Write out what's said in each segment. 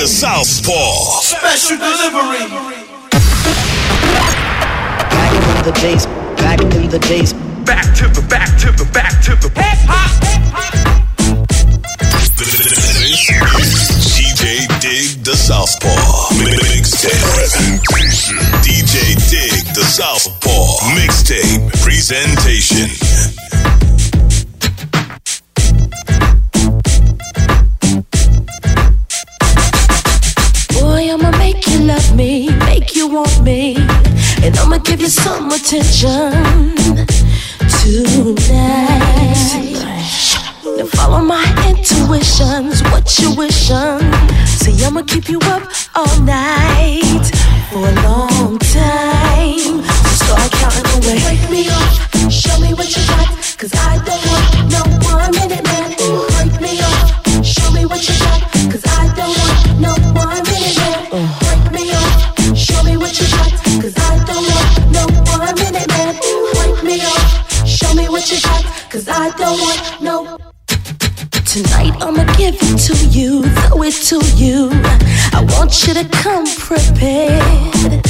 DJ Dig the Southpaw. Special delivery. Back into the days, back into the days. Back to the back to the back to the hip hop. DJ Dig the Southpaw. Mixtape presentation. DJ Dig the Southpaw. Mixtape presentation. I'ma give you some attention tonight. Now follow my intuitions, what you wishing? See, I'ma keep you up all night for a long time. So start counting away. Wake me up, show me what you got, cause I don't want no one minute cause I don't want no. Tonight I'ma give it to you, throw it to you. I want you to come prepared.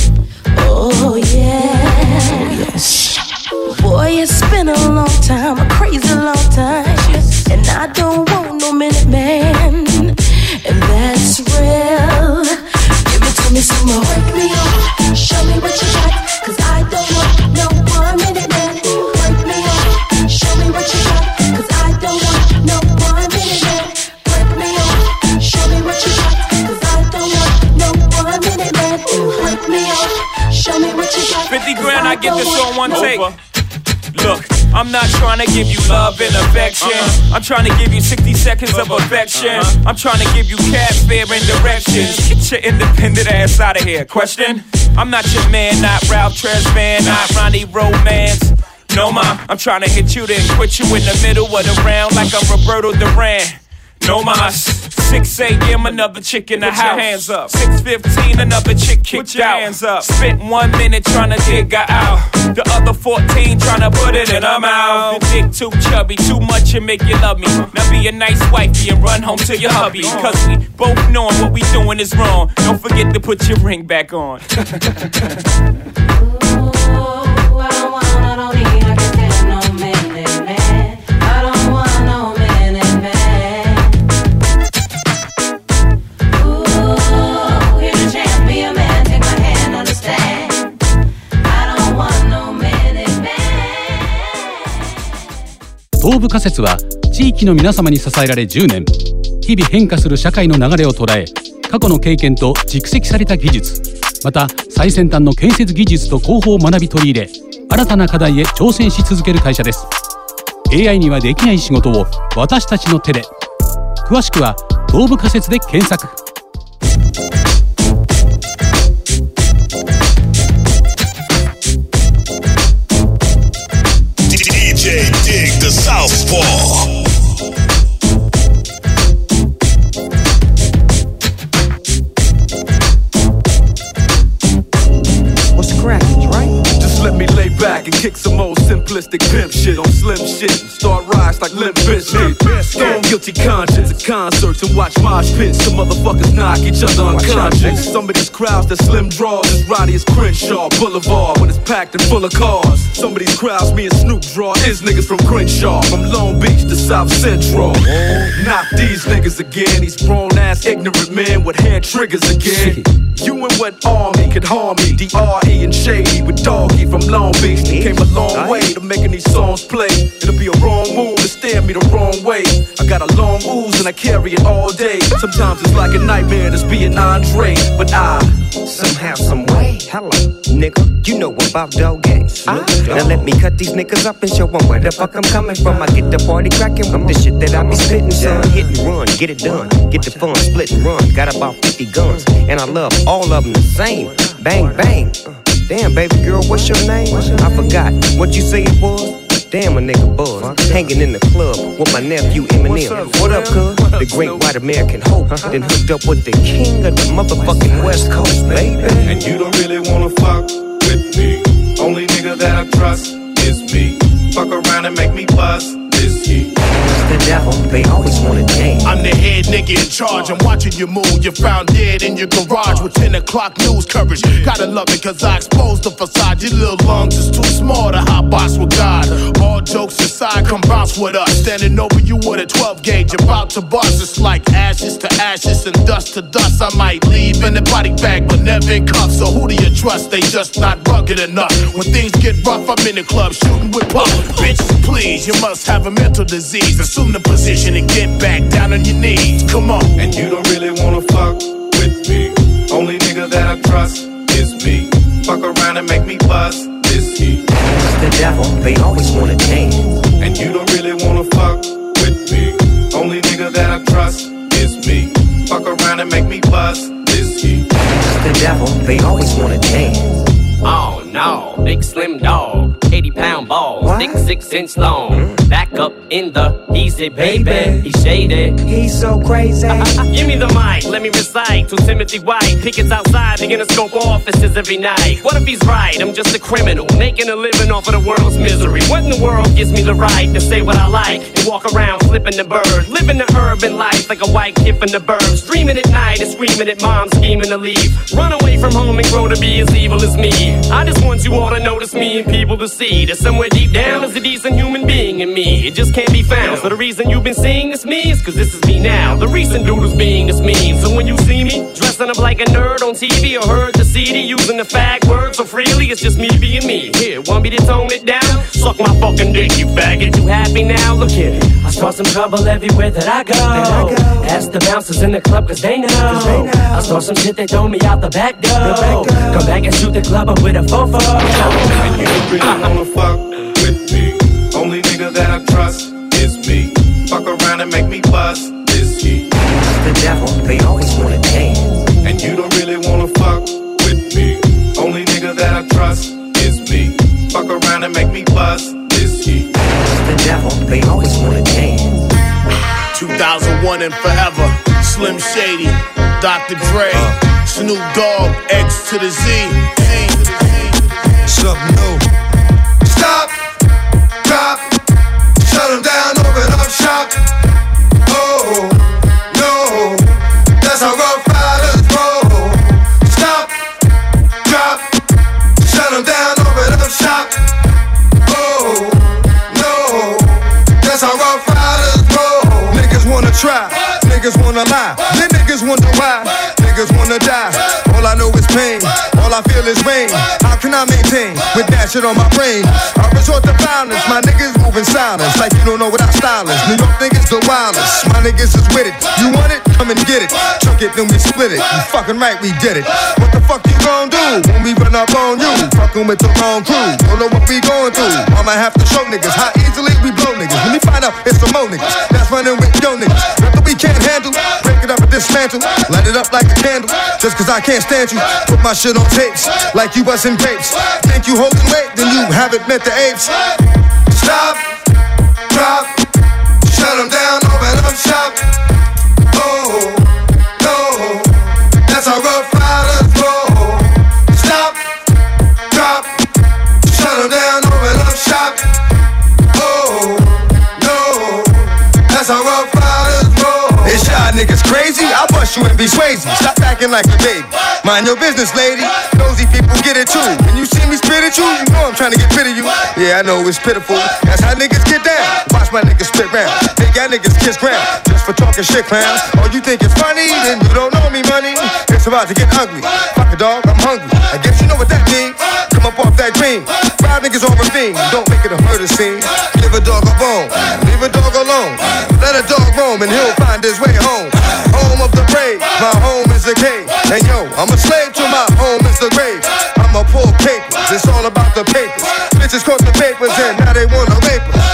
Oh yeah. yes. Boy, it's been a long time, a crazy long time. And I don't want no minute man. And that's real. Give it to me some more. Wake me up, show me what you 50 'cause get this on one take. Look, I'm not trying to give you love and affection. Uh-huh. I'm trying to give you 60 seconds of affection. Uh-huh. I'm trying to give you cab fare and directions. Get your independent ass out of here. Question? I'm not your man, not Ralph Tresvant, not Ronnie Romance. No, ma, I'm trying to hit you then quit you in the middle of the round like I'm Roberto Duran. No mas. 6 a.m. another chick in the Put your house. hands up. 6:15 another chick kicked your out. hands up. Spent one minute trying to dig her out. The other 14 trying to put it in her mouth. The dick too chubby, too much and make you love me. Now be a nice wifey and run home to your hubby. Cause we both knowing what we doing is wrong. Don't forget to put your ring back on. 東部仮説は地域の皆様に支えられ10年。日々変化する社会の流れを捉え過去の経験と蓄積された技術また最先端の建設技術と工法を学び取り入れ新たな課題へ挑戦し続ける会社です。AI にはできない仕事を私たちの手で。詳しくは東部仮説で検索。The What's cracking, right? Just let me lay back and kick some old simplistic pimp shit on slim shit start rise like Limp Bizkit. Stone guilty conscience at concerts and watch mosh pits. Some motherfuckers knock each other unconscious. Some of these crowds that slim draws as rowdy as Crenshaw Boulevard when it's packed and full of cars. Some of these crowds me and Snoop draw is niggas from Crenshaw, from Long Beach to South Central. Knock these niggas again, these grown ass ignorant men with hair triggers again. You and what army could harm me? D.R.E. and Shady with Doggy from Long Beach. They came a long way to making these songs play. It'll be a wrong move to stare me the wrong way. I got a long ooze and I carry it all day. Sometimes it's like a nightmare just being Andre, but I somehow, some way. Hello, nigga, you know about dog games. Now let me cut these niggas up and show them where the fuck I'm coming from. I get the party cracking with the shit that I be spitting, son. Hit and run, get it done, get the fun, split and run. Got about 50 guns, and I love all of them the same. Bang, bang. Damn, baby girl, what's your name? I forgot what you say it was. Damn, a nigga buzz. Hanging in the club with my nephew Eminem. What up, cuz? The great white American hope. Then hooked up with the king of the motherfucking West Coast, baby. And you don't really wanna fuck with me. Only nigga that I trust is me. Fuck around and make me bust this heat. The devil, they always wanna dance. I'm the head nigga in charge. I'm watching you move. You're found dead in your garage with 10 o'clock news coverage. Gotta love it cause I exposed the facade. Your little lungs is too small to hot box with God. All jokes aside, come bounce with us. Standing over you with a 12 gauge, about to bust. It's like ashes to ashes and dust to dust. I might leave in the body bag, but never in cuffs. So who do you trust? They just not rugged enough. When things get rough, I'm in the club shooting with puff. Bitch, please, you must have a mental disease. Assume the position and get back down on your knees. Come on. And you don't really wanna fuck with me. Only nigga that I trust is me. Fuck around and make me bust this heat. It's The devil, they always wanna dance. And you don't really wanna fuck with me. Only nigga that I trust is me. Fuck around and make me bust this heat. It's The devil, they always wanna dance. Oh no, big slim dog, 80 pound balls, thick six inch long. Hmm? Back up in the he's easy, baby. He's shaded. He's so crazy. Give me the mic, let me recite to Timothy White. Pickets outside, the Interscope offices every night. What if he's right? I'm just a criminal, making a living off of the world's misery. What in the world gives me the right to say what I like and walk around flipping the bird? Living the urban life like a white kid from the burbs. Dreaming at night and screaming at mom, scheming to leave. Run away from home and grow to be as evil as me. I just want you all to notice me and people to see that somewhere deep down is a decent human being in me. It just can't be found. So the reason you've been seeing this me is cause this is me now. The recent dude who's being this mean. So when you see me dressing up like a nerd on TV or heard the CD using the fag word so freely, it's just me being me. Here, want me to tone it down? Suck my fucking dick, you faggot. You happy now? Look here. I start some trouble everywhere that I go. Ask the bouncers in the club cause they know. I start some shit, they throw me out the back door. Come back and shoot the club up with a fofo. And you don't really wanna fuck with me. Only nigga that I trust is me. Fuck around and make me bust this heat. The devil, they always wanna dance. And you don't really wanna fuck with me. Only nigga that I trust is me. Fuck around and make me bust this heat. The devil, they always wanna dance. 2001 and forever. Slim Shady, Dr. Dre, Snoop Dogg, X to the Z. Something new. Stop, drop, shut them down, open up shop. Oh, no, that's how rough riders roll. Stop, drop, shut them down, open up shop. Oh, no, that's how rough riders roll. Niggas wanna try, niggas wanna lie, then niggas wonder why. Niggas wanna die, all I know is pain, all I feel is rain. How can I maintain with that shit on my brain? I resort to violence, my niggas moving silence, like you don't know what our style is. New York niggas the wildest, my niggas is with it. You want it? Come and get it. Chuck it, then we split it. You fucking right, we did it. What the fuck you gon' do when we run up on you? Fucking with the wrong crew, don't know what we going through. I'ma have to show niggas how easily we blow niggas. Let me find out it's some more niggas that's running with yo niggas. Nothing we can't handle, break it up and dismantle, light it up like a candle. Just cause I can't stand you, put my shit on tapes like you wasn't grapes. Think you holding weight, then you haven't met the apes. Stop, drop, shut them down, open up shop. Oh, you and be swayzy. Stop acting like a baby. Mind your business, lady. Nosy people get it too. When you see me spit at you, you know I'm trying to get rid of you. Yeah, I know it's pitiful. That's how niggas get down. Watch my niggas spit round. Think y'all niggas kiss ground. Just for talking shit, clowns. Oh, you think it's funny? Then you don't know me, money. It's about to get ugly. Fuck a dog, I'm hungry. I guess you know what that means. Come up off that dream. Five niggas on ravine. Don't make it a murder scene. Give a dog a bone. Leave a dog a dog roam and he'll find his way home. Home of the brave, my home is the cave. And yo, I'm a slave to my home is the grave. I'm a poor papers, it's all about the papers. Bitches caught the papers and now they wanna rape us.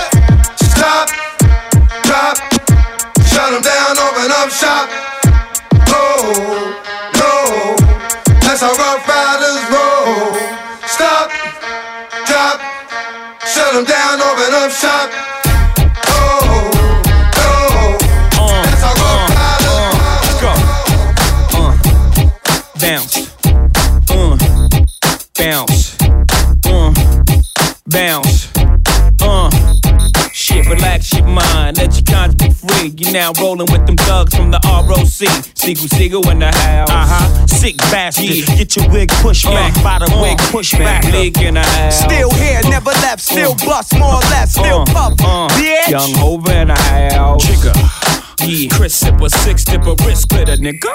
Stop, drop, shut them down, open up shop. Oh, no, that's how rough riders roll. Stop, drop, shut them down, open up shop. Bounce, uh, bounce, uh. Shit, relax your mind, let your conscience be free. You now rolling with them thugs from the ROC. Sigel, Sigel in the house. Uh huh. Sick bastard. Get your wig pushed back. By the wig pushed back. League in the house. Still here, never left. Still bust, more or less. Still puff. bitch. Young Hova in the house. Trigger. Yeah. Chris Sipper, six dip a wrist glitter, nigga.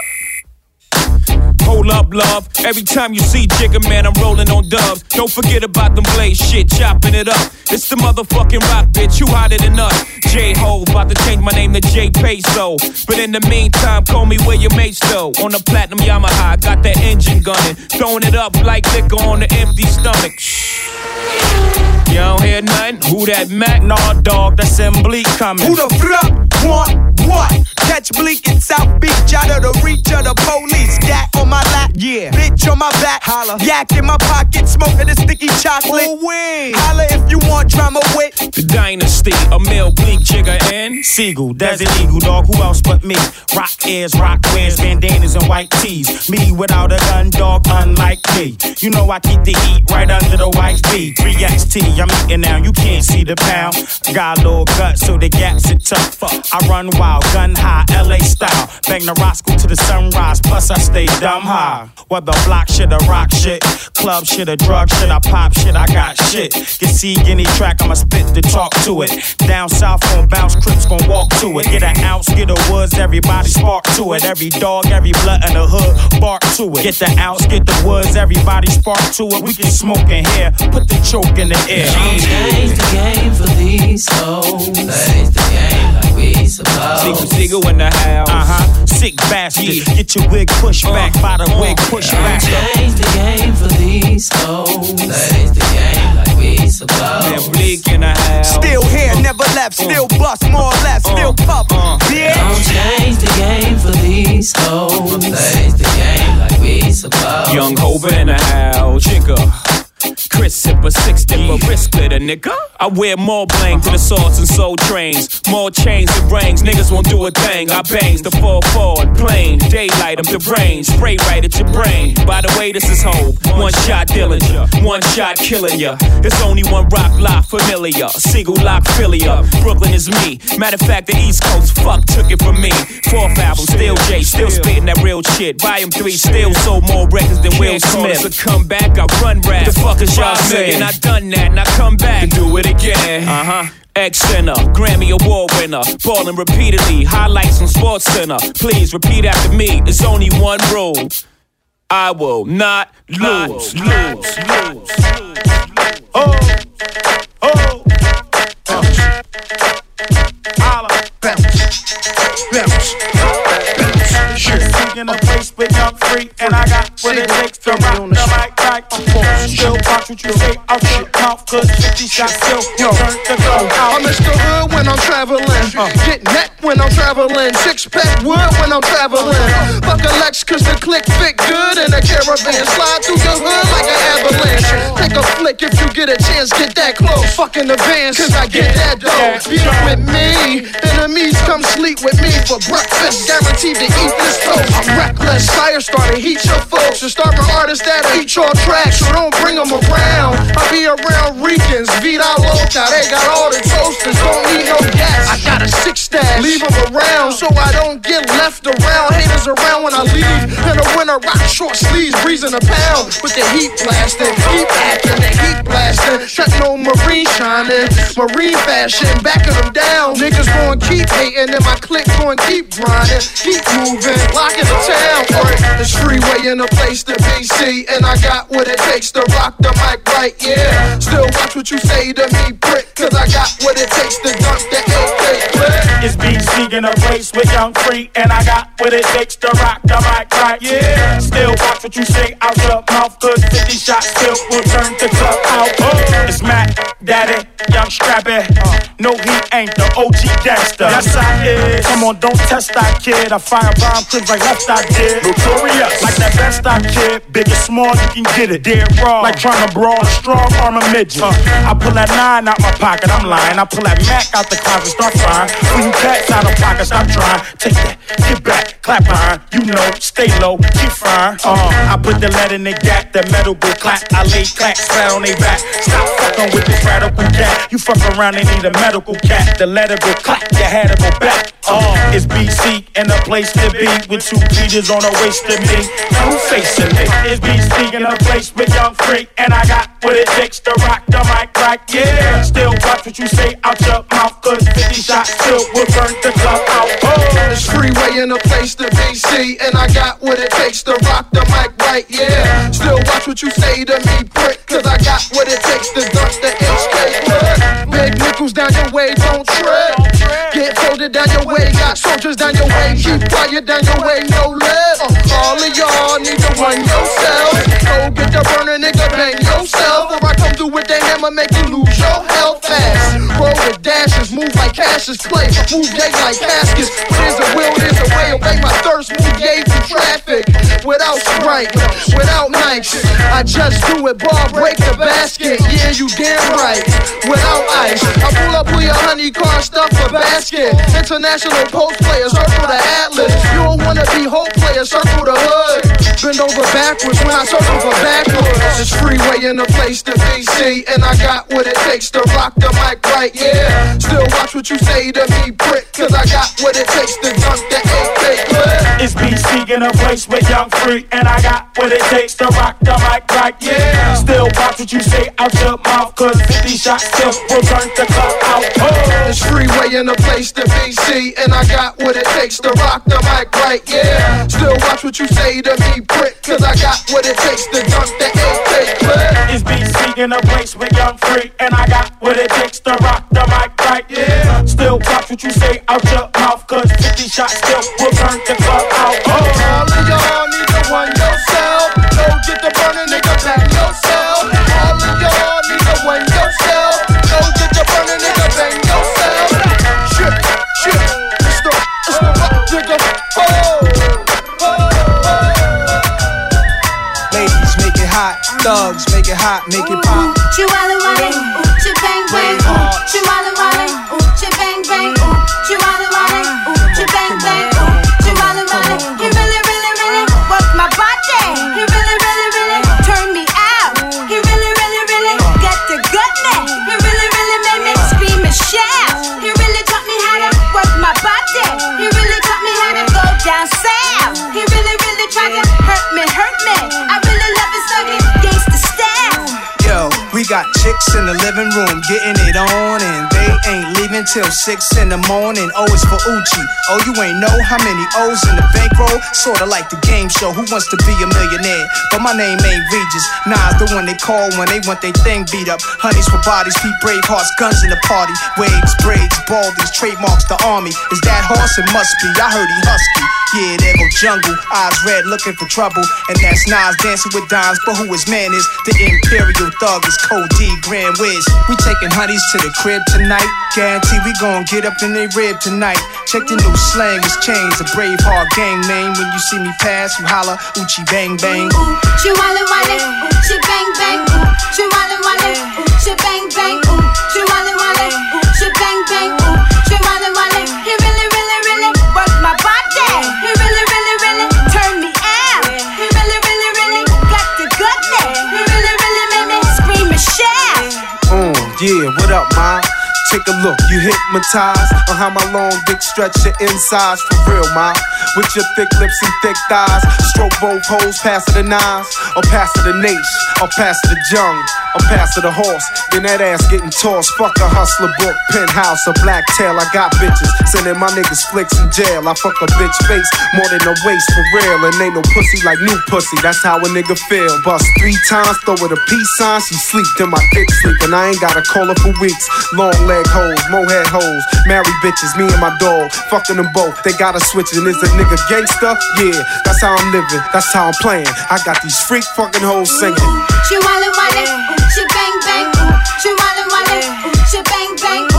Hold up, love. Every time you see Jigga, man, I'm rolling on dubs. Don't forget about them blaze shit, chopping it up. It's the motherfucking rock, bitch. You hotter than us. J Ho, about to change my name to J Peso. But in the meantime, call me William H. though. On the platinum Yamaha, got that engine gunning. Throwing it up like liquor on the empty stomach. You don't hear nothing? Who that Mac? Nah, dog, that's in Bleek coming. Who the fuck want what? Catch Bleek in South Beach, out of the reach of the police. Gat on my lap, yeah. Bitch on my back, holla. Yak in my pocket, smoking a sticky chocolate. Wee. Holla if you want drama with The Dynasty, a male Bleek Jigga and Sigel, Desert Eagle, dog. Who else but me? Rock ears, rock wears, bandanas, and white tees. Me without a gun, dog, unlike me. You know I keep the heat right under the white feet. 3XT, I'm eating now, you can't see the pound. Got a little gut, so the gaps are tough. I run wild, gun high, LA style. Bang the Roscoe to the sunrise, plus I stay dumb high. Whether block shit or rock shit, club shit or drug shit, I pop shit, I got shit. Get see any track, I'ma spit the talk to it. Down south gon' bounce, crips gon' walk to it. Get an ounce, get a woods, everybody spark to it. Every dog, every blood in the hood, bark to it. Get the ounce, get the woods, everybody spark to it. We can smoke in here, put the choke in the air. Change the game for these hoes. Play the game like we supposed. Sigel, Sigel in the house. Uh huh. Sick bastard. Get your wig pushed back by the wig pushed back. Change the game for these hoes. Play the game like we supposed. Man, Bleek in the house. Still here, never left. Uh. Still bust, more or less. Uh. Still puff, uh. bitch. Don't change the game for these hoes. Play the game like we supposed. Young Hova in the house. Jigga. Chris Sipper, six dipper, wrist glitter, nigga. I wear more bling to the swords and soul trains. More chains and rings, niggas won't do a thing. I bangs the 4 forward plane. Daylight, I'm the brain. Spray right at your brain. By the way, this is Hope. One shot Dillinger, one shot killing ya. It's only one rock lock familiar. Single lock Philly up. Brooklyn is me. Matter of fact, the East Coast fuck took it from me. Fourth album, still J, still spitting that real shit. Volume 3, still sold more records than Will Smith. To come back, I run rap. The fuck is y'all saying? I done that, now come back and do it again. Uh huh. X Center, Grammy Award winner, balling repeatedly, highlights on Sports Center. Please repeat after me. There's only one rule. I will not lose, lose, lose. Oh, oh, holla, bounce, bounce, bounce. Sure. In a place with young free, and I got what it takes to rock the mic right. Still what you say out your mouth, cause 50 shots still Yo, turn to go out. I'm Mr. Hood when I'm traveling. Uh. Get net when I'm traveling. Six pack wood when I'm traveling. Fuck a Lex cause the click fit good in a caravan. Slide through the hood like an Take a flick if you get a chance, get that close. Fuck in the van cause I get that dough. Up with me. Enemies come sleep with me for breakfast. Guaranteed to eat this toast. I'm reckless. Fire starter, heat your folks. And start my artists that'll eat your tracks. So don't bring them around. I be around Ricans. Vida Loca. They got all the toasters. Don't need no got a six stash. Leave them around so I don't get left around. Haters around when I leave. In the winter, rock short sleeves. Breezing a pound with the heat blasting. Keep acting, the heat blasting. Techno marine shining. Marine fashion. Backing them down. Niggas gon' keep hating. And my clique gon' keep grinding. Keep moving. Locking the town. Right. This freeway in a place to. See, and I got what it takes to rock the mic right. Yeah. Still watch what you say to me, prick, cause I got what it takes to dunk the AK clip. It's BC in a place with Young Free, and I got what it takes to rock the right. Yeah, still watch what you say out your mouth, cause 50 shots still will turn the club out. Oh, it's Matt, Daddy, Young Strappy. No, he ain't the OG gangster. Yes, I is. Come on, don't test that kid. I fire bomb clips like left I did. Notorious. Like that best I kid. Big and small, you can get it. Dead raw. Like trying to brawl a strong arm a midget. Uh, I pull that nine out my pocket, I'm lying. I pull that Mac out the closet, start frying. When you cats out of pocket, stop trying. Take that, get back, clap behind. You know, stay low, keep frying. Uh, I put the lead in the gap, that metal go clap. I lay clacks flat on they back. Stop fucking with this radical cat. You fuck around and need a medical cat. The letter go clap, you had to go back. Uh, it's BC and a place to be with two beaters on the waist of me. Who's facing me? It's BC in a place with young freak, and I got what it takes to rock the mic right. Yeah, still watch what you say out your mouth, cause 50 shots still will burn the club out. Oh, It's freeway in a place to be see, and I got what it takes to rock the mic right, yeah. Still watch what you say to me, prick, cause I got what it takes to dunk the down your way, got soldiers down your way, keep quiet down your way, no lip. All of y'all need to run yourself. Go get the burner, nigga, bang yourself. Or I come through with the hammer, make you lose your health fast. Roll with dashes, move like Cassius Clay, move gay like caskets. There's a will, there's a way, obey my thirst, move gay through traffic. Without Sprite, without Nikes, I just do it, ball, break the basket. Yeah, you damn right. Without ice, I pull up with your honey car, stuff a basket. International post player, circle the atlas. You don't wanna be hope player, circle the hood. Bend over backwards when I circle for backwards. It's freeway in a place to see, and I got what it takes to rock the mic right, yeah. Still watch what you say to me, prick, cause I got what it takes to dunk the AK clip. It's BC in a place with young free, and I got what it takes to rock the mic right. Yeah, still watch what you say out your mouth, cause 50 shots still will turn the club out. Oh. It's freeway in a place to see, and I got what it takes to rock the mic right, yeah. Still watch what you say to me, cause I got what it takes to dunk the clip. It's BC in a place with young free, and I got what it takes to rock the mic right. Yeah, still watch what you say out your mouth, cause 50 shots still will turn the club out. Thugs, make it hot, make it pop. Chihuahua ooh, bang bang, ooh, Chihuahua ooh, bang bang, got chicks in the living room getting it on, and they ain't leaving till six in the morning. Oh, it's for Uchi. Oh, you ain't know how many O's in the bankroll? Sorta like the game show, Who Wants to Be a Millionaire? But my name ain't Regis. Nas the one they call when they want their thing beat up. Honeys for bodies, feet brave hearts, guns in the party. Waves, braids, baldies, trademarks the army. Is that horse? It must be. I heard he husky. Yeah, there go jungle. Eyes red, looking for trouble. And that's Nas dancing with dimes. But who his man is? The Imperial Thug is Code D, Grand Wiz. We taking honeys to the crib tonight. Guarantee we gon' get up in they rib tonight. Check the new slang, it's chains. A brave heart gang name. When you see me pass, you holla, Uchi bang bang. Chihuahua wale, ooh, chi bang bang, ooh, Chihuahua wale, ooh, chi bang bang, ooh, Chihuahua wale, ooh, yeah? Take a look, you hypnotized on how my long dick stretch your insides for real, ma. With your thick lips and thick thighs, stroke both holes, pass the nines, or pass the nation, or pass the jung, or pass the horse. Then that ass getting tossed. Fuck a hustler book, penthouse, a black tail. I got bitches sending my niggas flicks in jail. I fuck a bitch face more than a waist for real, and ain't no pussy like new pussy. That's how a nigga feel. Bust three times, throw it a peace sign. She sleep, then my dick sleep, and I ain't gotta call her for weeks. Long leg hoes, mohead hoes, married bitches, me and my dog, fucking them both. They gotta switch, and is a nigga gangster? Yeah, that's how I'm living, that's how I'm playing. I got these freak fucking hoes singing. She wallin' wallin', she bang bang, she wallin' wallin', she bang bang,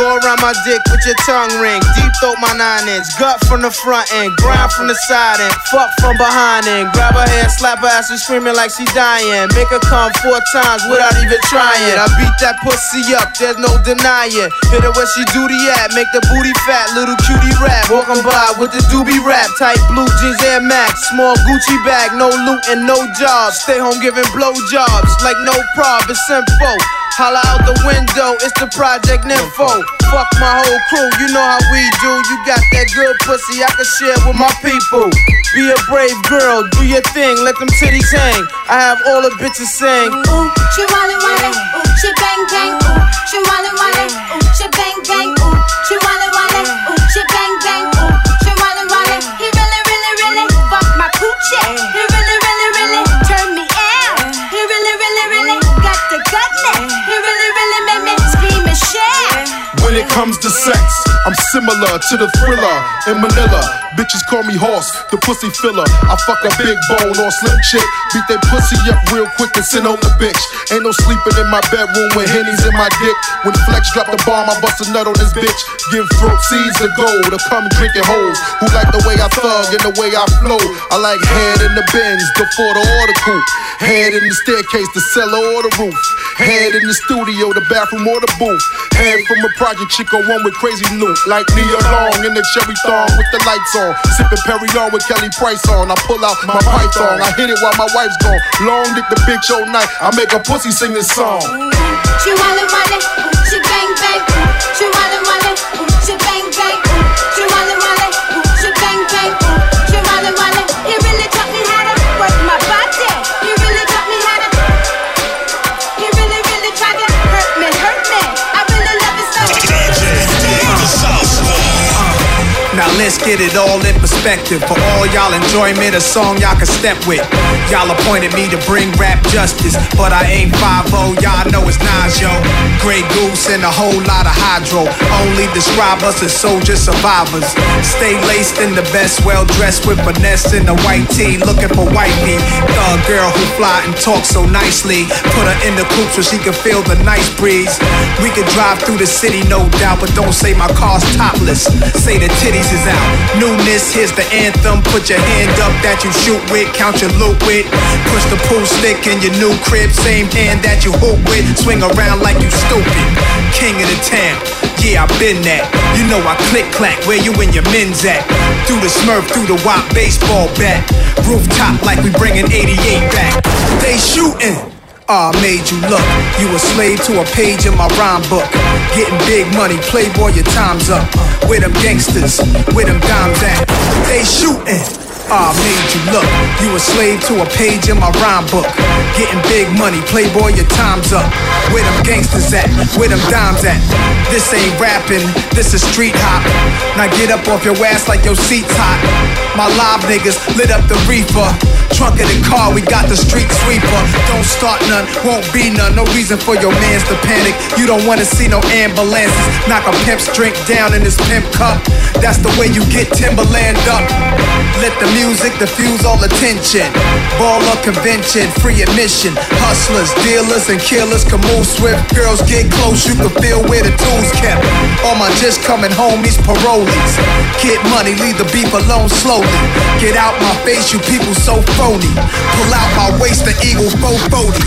go around my dick with your tongue ring. Deep throat my nine inch, gut from the front end, grind from the side end, fuck from behind end. Grab her hair, slap her ass, and screaming like she dying. Make her come four times without even trying. I beat that pussy up, there's no denying. Hit her where she duty at, make the booty fat, little cutie rap. Walking by with the doobie rap, tight blue jeans Air Max, small Gucci bag, no loot and no jobs. Stay home giving blow jobs like no prob, it's simple. Holla out the window, it's the Project Nympho. Fuck my whole crew, you know how we do. You got that good pussy I can share with my people. Be a brave girl, do your thing, let them titties hang. I have all the bitches sing. Ooh, she wallin' wallin', ooh, she bang bang, ooh, she wallin' wallin', ooh, she bang bang, When it comes to sex, I'm similar to the thriller in Manila. Bitches call me horse, the pussy filler. I fuck a big bone or slim chick. Beat that pussy up real quick and send on the bitch. Ain't no sleeping in my bedroom with hennies in my dick. When Flex drop the bomb, I bust a nut on this bitch. Give throat seeds of gold to come drinking hoes. Who like the way I thug and the way I flow? I like head in the bins before the article. Head in the staircase, the cellar or the roof. Head in the studio, the bathroom or the booth. Head from a project chick on one with crazy loot. Like Nia Long in the cherry thong with the lights on. Sipping Perignon with Kelly Price on. I pull out my python. I hit it while my wife's gone. Long dick the bitch all night. I make a pussy sing this song. She wallin' wallin', she bang bang, she wallin' wallin', she bang bang, she wallin' let's get it all in perspective. For all y'all enjoyment, a song y'all can step with. Y'all appointed me to bring rap justice, but I ain't 5 y'all know it's Nas, yo. Grey Goose and a whole lot of hydro. Only describe us as soldier survivors. Stay laced in the best, well dressed with finesse in the white tee, looking for wifey. Thug girl who fly and talk so nicely. Put her in the coupe so she can feel the nice breeze. We can drive through the city, no doubt, but don't say my car's topless. Say the titties is out. Newness, here's the anthem. Put your hand up that you shoot with, count your loot with. Push the pool stick in your new crib, same hand that you hoop with. Swing around like you stupid. King of the town. Yeah, I been that. You know I click clack, where you and your men's at? Through the smurf, through the wop baseball bat. Rooftop like we bringing 88 back. They shooting. Ah, made you look. You a slave to a page in my rhyme book. Getting big money, playboy, your time's up. Where them gangsters, where them dimes at? They shooting. Ah, made you look. You a slave to a page in my rhyme book. Getting big money, playboy, your time's up. Where them gangsters at? Where them dimes at? This ain't rapping, this is street hop. Now get up off your ass like your seat's hot. My live niggas lit up the reefer. Trunk of the car, we got the street sweeper. Don't start none, won't be none. No reason for your mans to panic. You don't wanna see no ambulances. Knock a pimp's drink down in his pimp cup. That's the way you get Timberland up. Let the music diffuse all attention. Baller convention, free admission. Hustlers, dealers, and killers can move swift. Girls get close, you can feel where the tools kept. All my just coming homies, parolees. Get money, leave the beef alone slowly. Get out my face, you people so phony. Pull out my waist, the eagle 440.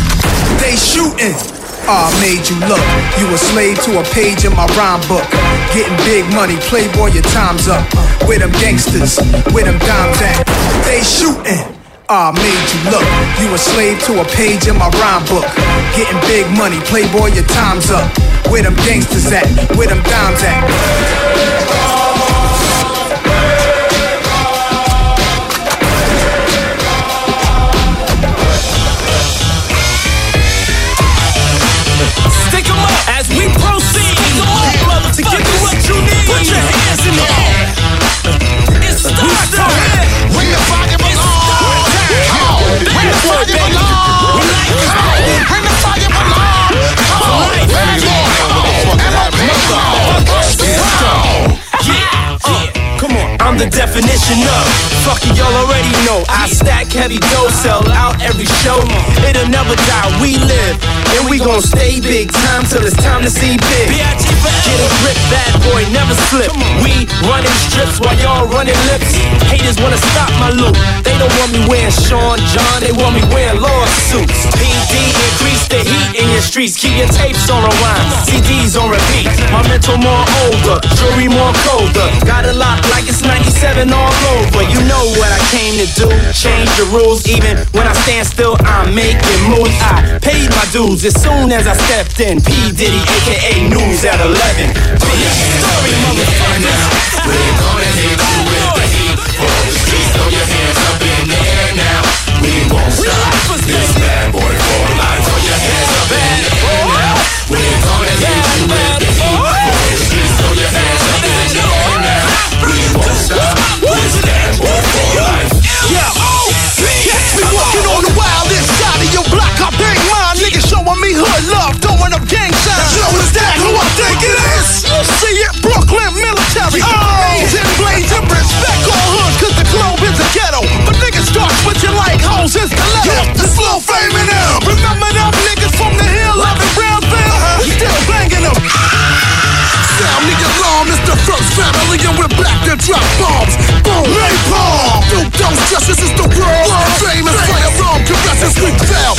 They shooting. Ah, made you look. You a slave to a page in my rhyme book. Getting big money, playboy, your time's up. With them gangsters, with them dimes at? They shooting. Ah, made you look. You a slave to a page in my rhyme book. Getting big money, playboy, your time's up. Where them gangsters at? Where them dimes at? Stick 'em up as we proceed. To give you what you need. Put your the definition of fucking y'all already know. I stack heavy dough, sell out every show. It'll never die, we live, and we gon' stay big time till it's time to see big. Get a grip, bad boy, never slip. We running strips while y'all running lips. Haters wanna stop my loot. They don't want me wearing Sean John, they want me wearing lawsuits. PD increase the heat in your streets. Keep your tapes on rewind, CDs on repeat. My mental more older, jewelry more colder. Got a lot like it's 97 all over. But you know what I came to do. Change the rules, even when I stand still, I'm making moves. I paid my dues as soon as I stepped in. P. Diddy, aka News at 11. Big story, motherfuckers. We're gonna the throw your hands up in the air now. We won't stop. Bad boy. Throw your hands up in the air. We're gonna hit you with the heat. Throwing up gang signs. Yo, is that who I think it is? You see it, Brooklyn military. Oh, and blades and respect all hoods, cause the globe is a ghetto. But niggas start switching like hoes, it's the letter. Yeah, the slow fame in them. Remember them niggas from the hill, loving Brownsville? Uh-huh. Still banging them. Sound nigga long, it's the first family, and we're back to drop bombs. Boom, napalm. Don't stress, this is the world. Famous firearm caresses we fail.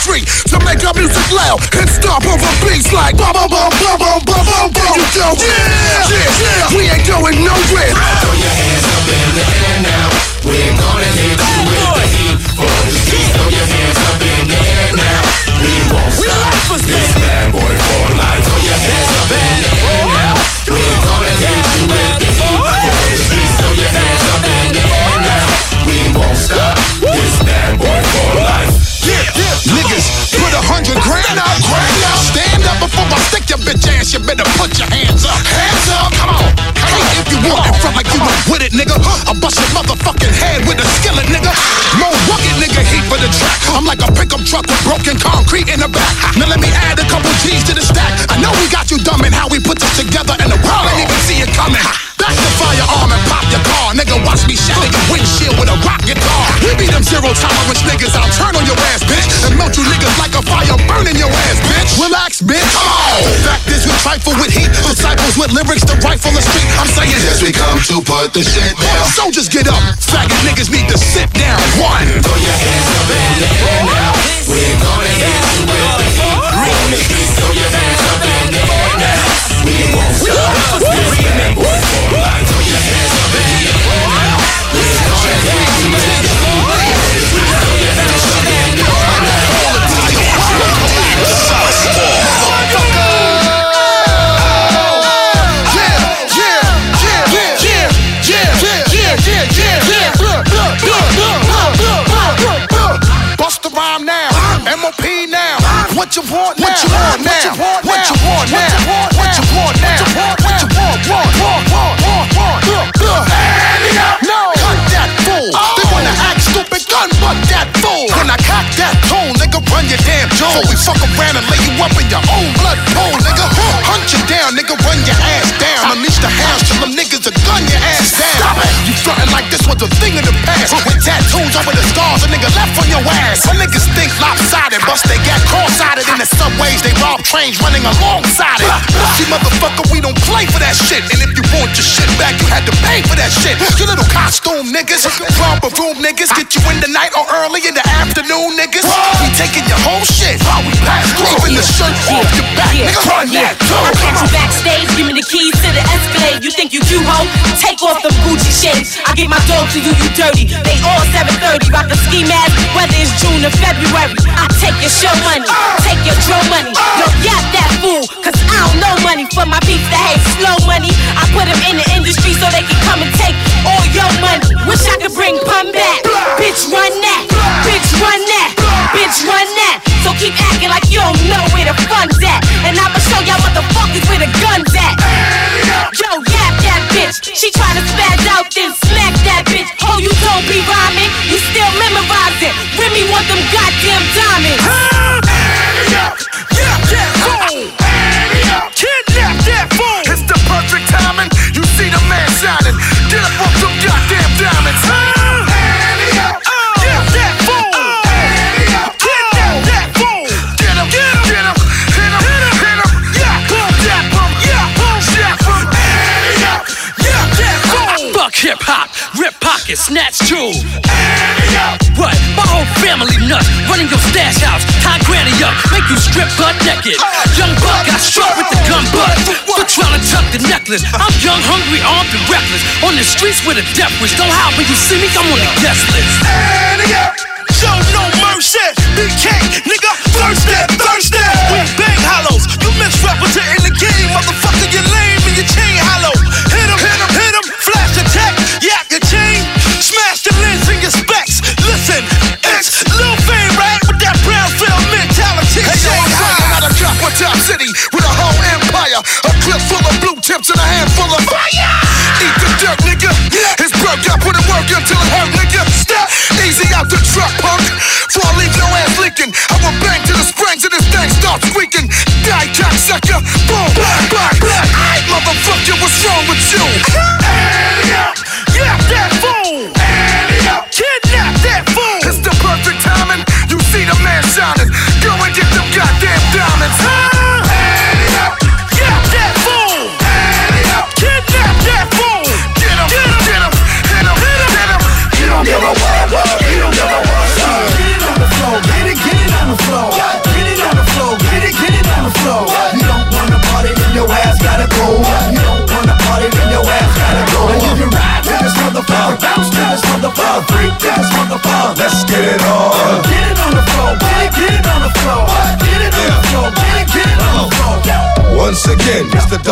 Street, to make our music loud and stomp over beats like bum bum bum bum bum bum bum bum. You go, yeah, yeah, yeah. We ain't going nowhere. Throw your hands up in the air now. We're gonna hit you with the heat. For the streets, throw your hands up in the air now. We won't stop. This bad boy for life. Throw your hands up in bitch ass. You better put your hands up, hands up. Come on, hey, if you want in front like you was with it, nigga. I'll bust your motherfucking head with a skillet, nigga. More rugged, nigga, heat for the track. I'm like a pickup truck with broken concrete in the back. Now let me add a couple G's to the stack. I know we got you dumb and how we put this together, and the world ain't even see it coming. Firearm and pop your car, nigga. Watch me shatter your windshield with a rock guitar. We be them zero tolerance niggas. I'll turn on your ass, bitch, and melt you niggas like a fire burning your ass, bitch. Relax, bitch. Come on. Fact is, we trifle with heat. Disciples with lyrics to rifle the street. I'm saying, yes, we come to put the shit down. Soldiers get up. Faggot niggas need to sit down. One. Throw your hands up in the air now. We're gonna hit you with the heat. For the streets, throw your hands up in the air now. We won't stop. This What you want now? What you want now? What you want now? What you want now? What you want? Want? Want? Want? Want? Want? Want? No, cut that fool. They wanna act stupid, gun butt that fool. When I cock that tone, nigga, run your damn jaw. Before we fuck around and lay you up in your own blood pool, nigga. Hunt you down, nigga, run your ass ass down. Stop. You frontin' like this was a thing in the past. With tattoos over the scars, a nigga left on your ass. Some niggas think lopsided, bust they got cross-sided in the subways. They rob trains running alongside it. See, motherfucker, we don't play for that shit. And if you want your shit back, you had to pay for that shit. You little costume niggas, romper room niggas, get you in the night or early in the afternoon niggas. We taking your whole shit. While we pass through, even the shirt off your back, nigga. Run that too. I catch you backstage, give me the keys to the Escalade. You think you cute, ho? Take off them Gucci shades. I give my dog to you, you dirty. They all 730, rock a ski mask, whether it's June or February. I take your show money, take your drill money. Yo, yap that fool, cause I don't know money for my beats that hate slow money. I put them in the industry so they can come and take all your money. Wish I could bring pun back. Bitch, run that. Bitch, run that. Bitch, run that. So keep acting like you don't know where the fun's at. And I'ma show y'all motherfuckers where the gun's at. Yo, bitch. She try to spaz out, then smack that bitch. Oh, you don't be rhyming. You still memorize it. Remy want them goddamn diamonds. Yeah, yeah, that fool. Kidnap that fool. It's the perfect timing. You see the man shining. Get up off them goddamn diamonds. Yeah, hip hop, rip pockets, snatch jewels. What? My whole family nuts, running your stash house, tie granny up, make you strip butt naked. Young buck got struck with the gun butt for trying to tuck the necklace. I'm young, hungry, armed, and reckless. On the streets with a death wish. Don't hide when you see me, I'm on the guest list. Show no mercy. BK, nigga, thirsty, thirsty. We bang hollows. You misrepresenting the game, motherfucker. You lame and your chain hollow. Hit him, hit him, hit him. Flash attack, yak your chain. Smash the lens in your specs. Listen, it's Lil Fame, right? With that Brownsville mentality. Hey, yo, I'm rocking out of one top city with a whole empire. A clip full of blue tips and a handful of fire. Eat the dirt, nigga. It's broke, I put it work until it hurt, nigga. Step easy out the truck, punk. Before I leave your ass leaking, I will bang to the springs and this thing starts squeaking. Die, cocksucker. Boom, black, black, black. Motherfucker, what's wrong with you? goddamn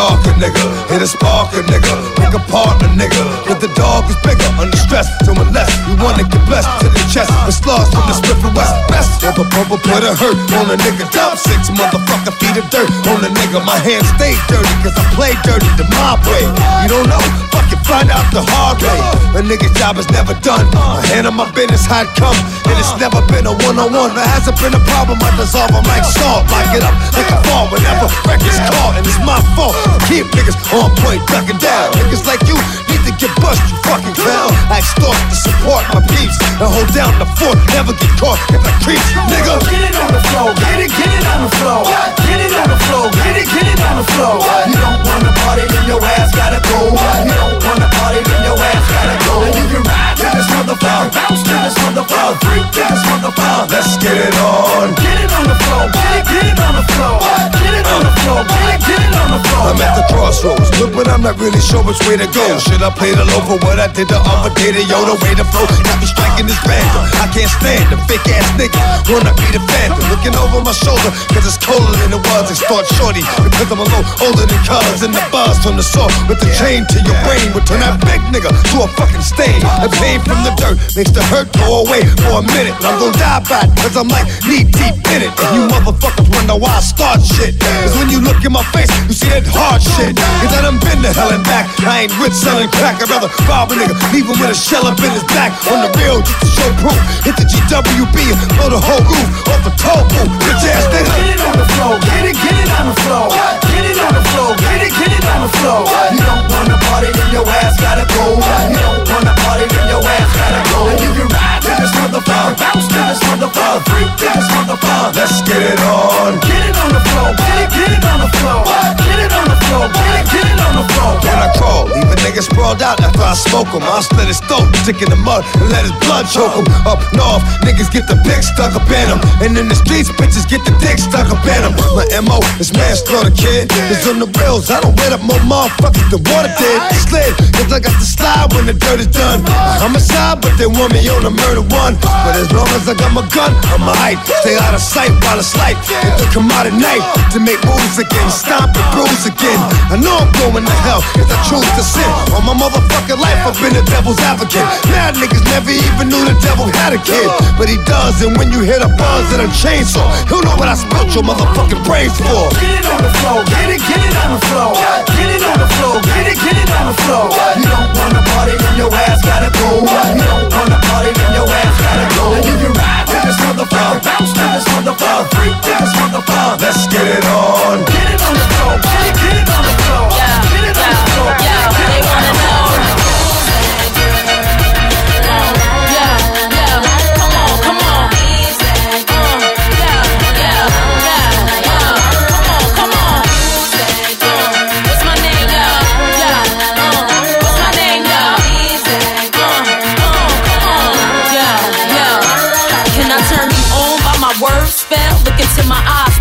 the darker nigga. Hit a sparker nigga. Pick a partner nigga. But the dog is bigger. Under stress, so unless you wanna get blessed to the chest. The slugs from the and West. Best rubber bubble put a hurt on a nigga. Top six motherfucker feet of dirt on a nigga. My hands stay dirty cause I play dirty the mob way. You don't know? Fuck it, find out the hard way. A nigga's job is never done. I handle my business how it come. And it's never been a one on one. There hasn't been a problem. I dissolve them like salt. Lock it up like a ball whenever records caught. And it's my fault. Keep niggas on point, ducking down. Niggas like you need to get bust, you fucking clown. I extort to support my peeps. And hold down the fort. Never get caught if I creep. Nigga. Get it on the floor, get it, get it on the floor. Get it on the floor, get it, get it on the floor. You don't wanna party, then your ass gotta go. You don't wanna party, then your ass gotta go. And you can ride to this motherfucker, bounce to this motherfucker, freak to this motherfucker. Let's get it on. Get it on the floor, get it, get it on the floor. Get it on the floor, get it, get it on the floor. I'm at the crossroads. Look, but I'm not really sure which way to go. Should I play the low for what I did the other day? To yo, the way to flow. Got me striking this random. I can't stand the fake ass nigga. Wanna be the phantom. Looking over my shoulder, cause it's colder than it was. They start shorty because I'm a little older than colors. And the buzz from the saw with the chain to your brain would turn that big nigga to a fucking stain. The pain from the dirt makes the hurt go away for a minute. And I'm gonna die by it, cause I'm like knee deep in it. And you motherfuckers wonder why I start shit. Cause when you look in my face, you see that hard shit. Cause I done been to hell and back. I ain't rich selling crack. I'd rather rob a nigga, leave him with a shell up in his back. On the real, just to show proof. Hit the GWB and blow the whole roof off a toll booth. Bitch ass nigga. Get it on the floor, get it, get it on the floor. Get it on the floor, get it, get it on the floor. You don't wanna party, then your ass gotta go. You don't wanna party, then your ass gotta go. And you can ride to this motherfucker, bounce to this motherfucker, freak to this motherfucker. Let's get it on. Get it on the floor, get it, get it on the floor. Get it on the floor, get it, get it on the floor. When I crawl, leave a nigga out after I smoke him. I'll slit his throat, stick in the mud, and let his blood choke him. Up north, niggas get the dick stuck up in him. And in the streets, bitches get the dick stuck up in him. My MO is manslaughter, kid. It's on the rails, I don't wet up more motherfuckers than water did. Slid, cause I got the slide when the dirt is done. I'm a side, but they want me on a murder one. But as long as I got my gun, I'm a height. Stay out of sight while it's light. It could come out at night to make moves again, stomp and bruise again. I know I'm going to hell if I choose to sin. All my motherfucking life, I've been a devil's advocate. Mad niggas never even knew the devil had a kid. But he does, and when you hear the buzz of a chainsaw, he'll know what I spilled your motherfucking brains for. Get it on the floor, get it, get it on the floor. Get it on the floor, get it, get it on the floor. You don't wanna party, then your ass gotta go. You don't wanna party, then your ass gotta go. And you can ride to this motherfucker, bounce to this motherfucker, freak to this motherfucker. Let's get it on. Get it on the floor, get it,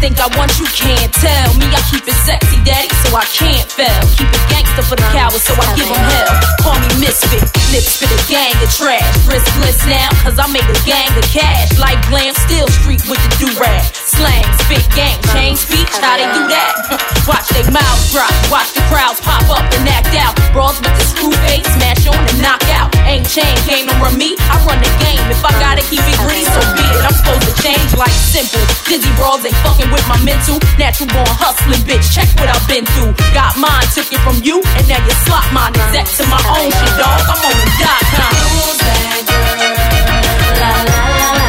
think I want you, can't tell. Me, I keep it sexy, daddy, so I can't fail. Keep it gangster for the cowards, so I give them hell. Call me misfit, lips for the gang of trash. Riskless now, cause I make a gang of cash. Like glam, still street with the do-rag. Slang, spit, gang, change speech, how they do that? watch they mouths drop, watch the crowds pop up and act out. Brawls with the screw face, smash on and knock out. Ain't chain, can't run me, I run the game. If I gotta keep it green, so be it. I'm supposed to change like simple. Dizzy brawls ain't fucking with my mental. Natural born hustling, bitch. Check what I've been through. Got mine, took it from you, and now you slot mine. Exact to my own shit, dog. I'm on the dot com. Come on, come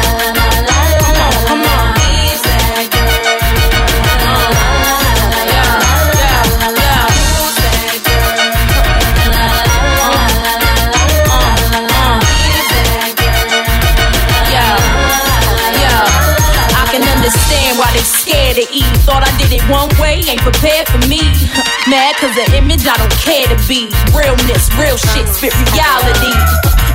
to eat. Thought I did it one way, ain't prepared for me. Mad cause the image I don't care to be. Realness, real shit, spit reality.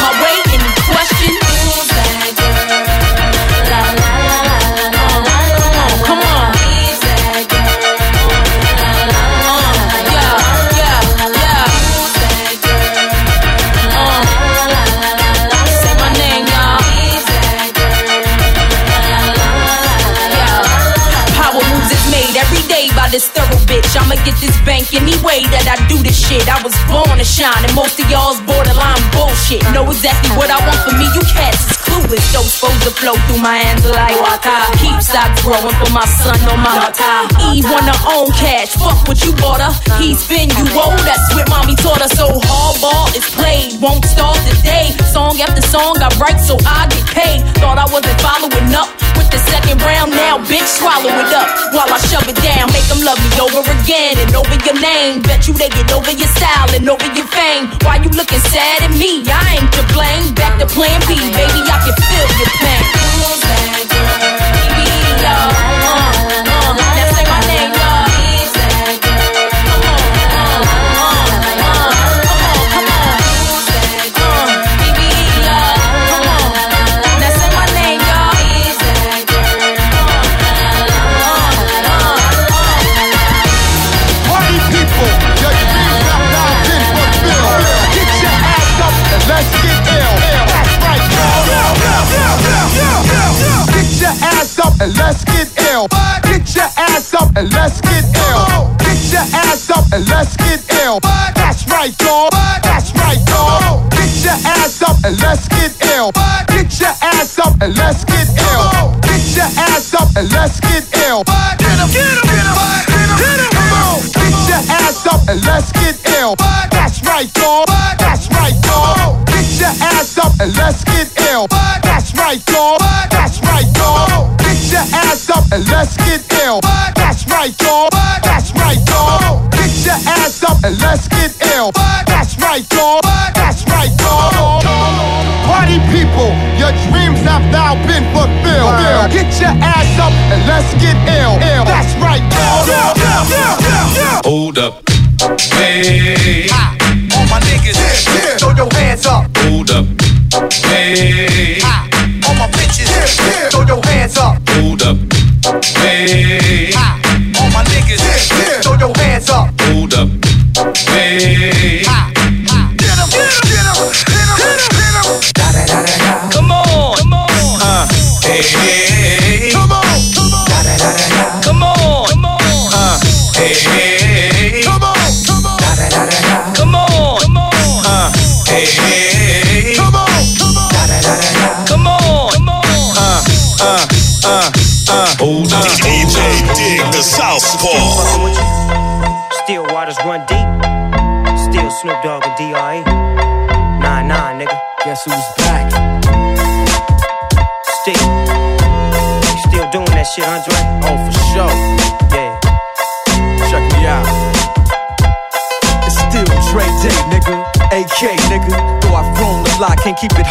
my way, any question? Come this thorough bitch. I'ma get this bank any way that I do this shit. I was born to shine, and most of y'all's borderline bullshit. Know exactly what I want for me, you cats clueless. Don't supposed to flow through my hands like water. Keep stocks growing for my son on my water. Eve wanna own cash, fuck what you bought her. He spin you old, that's what mommy taught her. So hardball is played, won't start today. Song after song I write so I get paid. Thought I wasn't following up with the second round, now bitch swallow it up while I shove it down. Make them love me over again and over your name. Bet you they get over your style and over your fame. Why you looking sad at me? I ain't to blame. Back to plan B, baby, I can feel your pain. Y'all. Uh, uh, now and let's get ill. Get your ass up and let's get ill. That's right, y'all. That's right, y'all. Get your ass up and let's get ill. Get your ass up and let's get ill. Get your ass up and let's get ill. Get 'em, get 'em, get 'em, get 'em, get 'em. Get your ass up and let's get ill. That's right, y'all. That's right, y'all. Get your ass up and let's get ill. That's right, dog. That's right, dog. Get your ass up and let's get Get your ass up and let's get ill. Ill. That's right, dog. Hold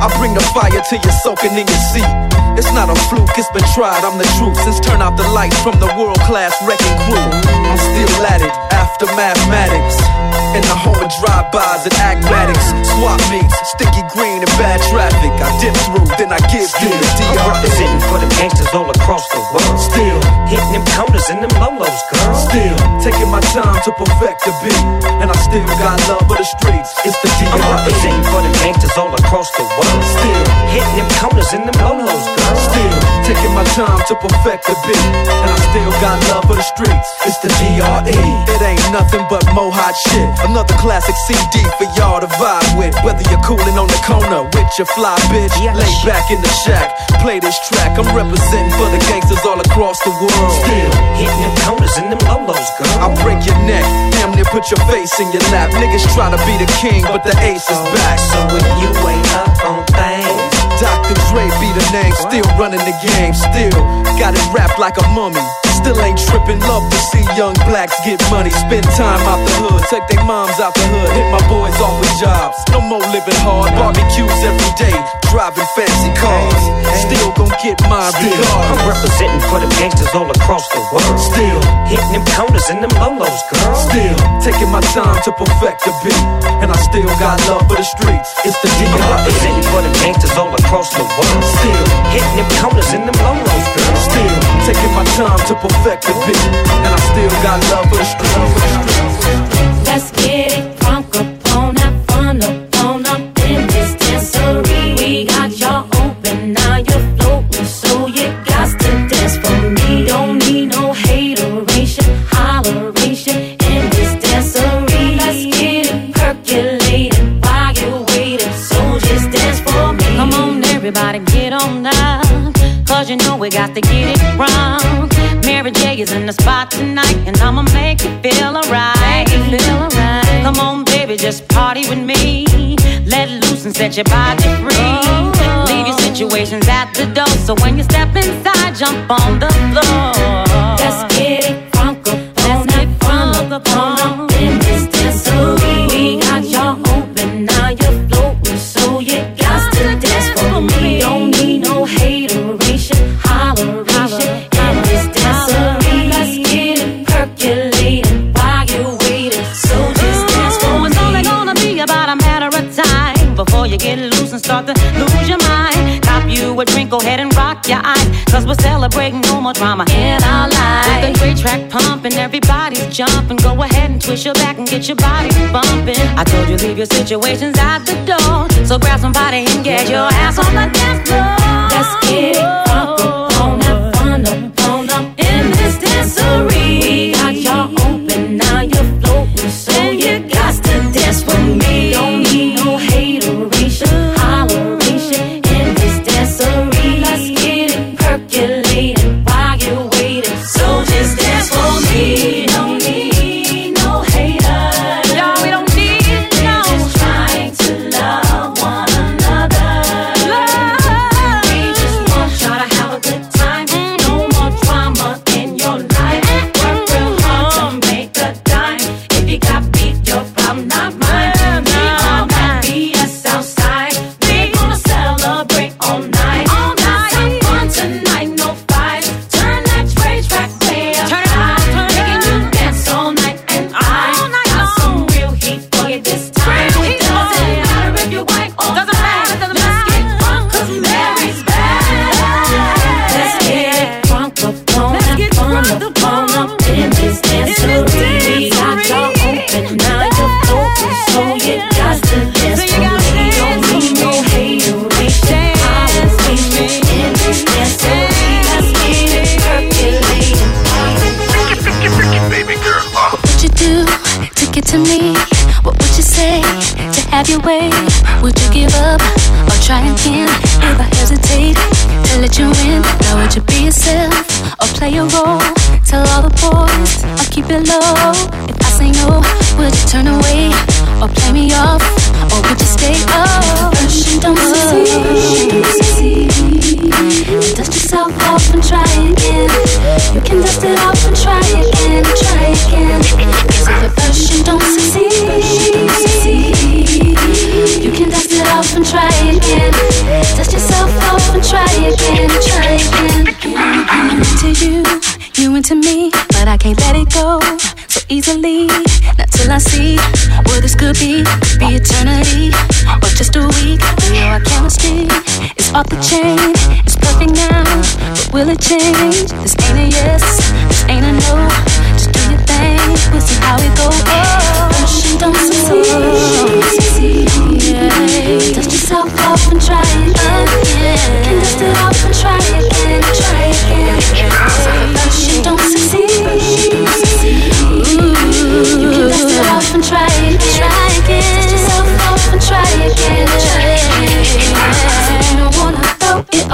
I bring the fire till you're soaking in your seat. It's not a fluke, it's been tried, I'm the truth. Since turn out the lights from the world class wrecking crew, I'm still at it after mathematics. In the home of drive-bys and acmatics, swap meets, sticky green and bad traffic. I dip through, then I give you the I'm representing for the gangsters all across the world. Still, Hitting them corners and them lolos, girl. still taking my time to perfect the beat, and I still got love for the streets. It's the D.R.E. I'm representing for the gangsters all across the world. Still, Hitting them corners and them lolos, girl. Still taking my time to perfect the beat, and I still got love for the streets. It's the DRE. It ain't nothing but mo hot shit. Another classic CD for y'all to vibe with. Whether you're cooling on the corner with your fly bitch, lay back in the shack, play this track. I'm representing for the gangsters all across the world. Still Hitting them corners and them lolos, girl. I'll break your neck, damn near put your face in your lap. Niggas try to be the king, but the ace is back. So if you ain't up on things, Dr. Dre be the name, still running the game, still got it wrapped like a mummy. Still ain't tripping, love to see young blacks get money, spend time out the hood, take their moms out the hood, hit my boys off with jobs. No more living hard, barbecues every day, driving fancy cars. Still gon' get my I'm representing for the gangsters all across the world. Still, Hitting them corners and them lolos, girl. still taking my time to perfect the beat, and I still got love for the streets. It's the I'm DR. representing for the gangsters all across the world. Still, Hitting them corners and them lolos, girl. Still taking my time to perfect the beat, and I still got love for the streets. Let's get it crunk up on that fun up on up in this. We got y'all open, now you're floating, so you got to dance for me. Don't need no hateration, holleration in this dancery. Let's get it percolating while you're waiting, so just dance for me. Come on, everybody, get on down. Cause you know we got to get it wrong. Mary J is in the spot tonight, and I'ma make you feel just party with me. Let loose and set your body free. Leave your situations at the door. So when you step inside, jump on the floor. Let's get it funky. Let's get funky. ahead and rock your eyes, cause we're celebrating no more drama in our lives. With the great track pumping, everybody's jumping. Go ahead and twist your back and get your body bumping. I told you, leave your situations out the door. So grab somebody and get your ass on the dance floor. Let's get it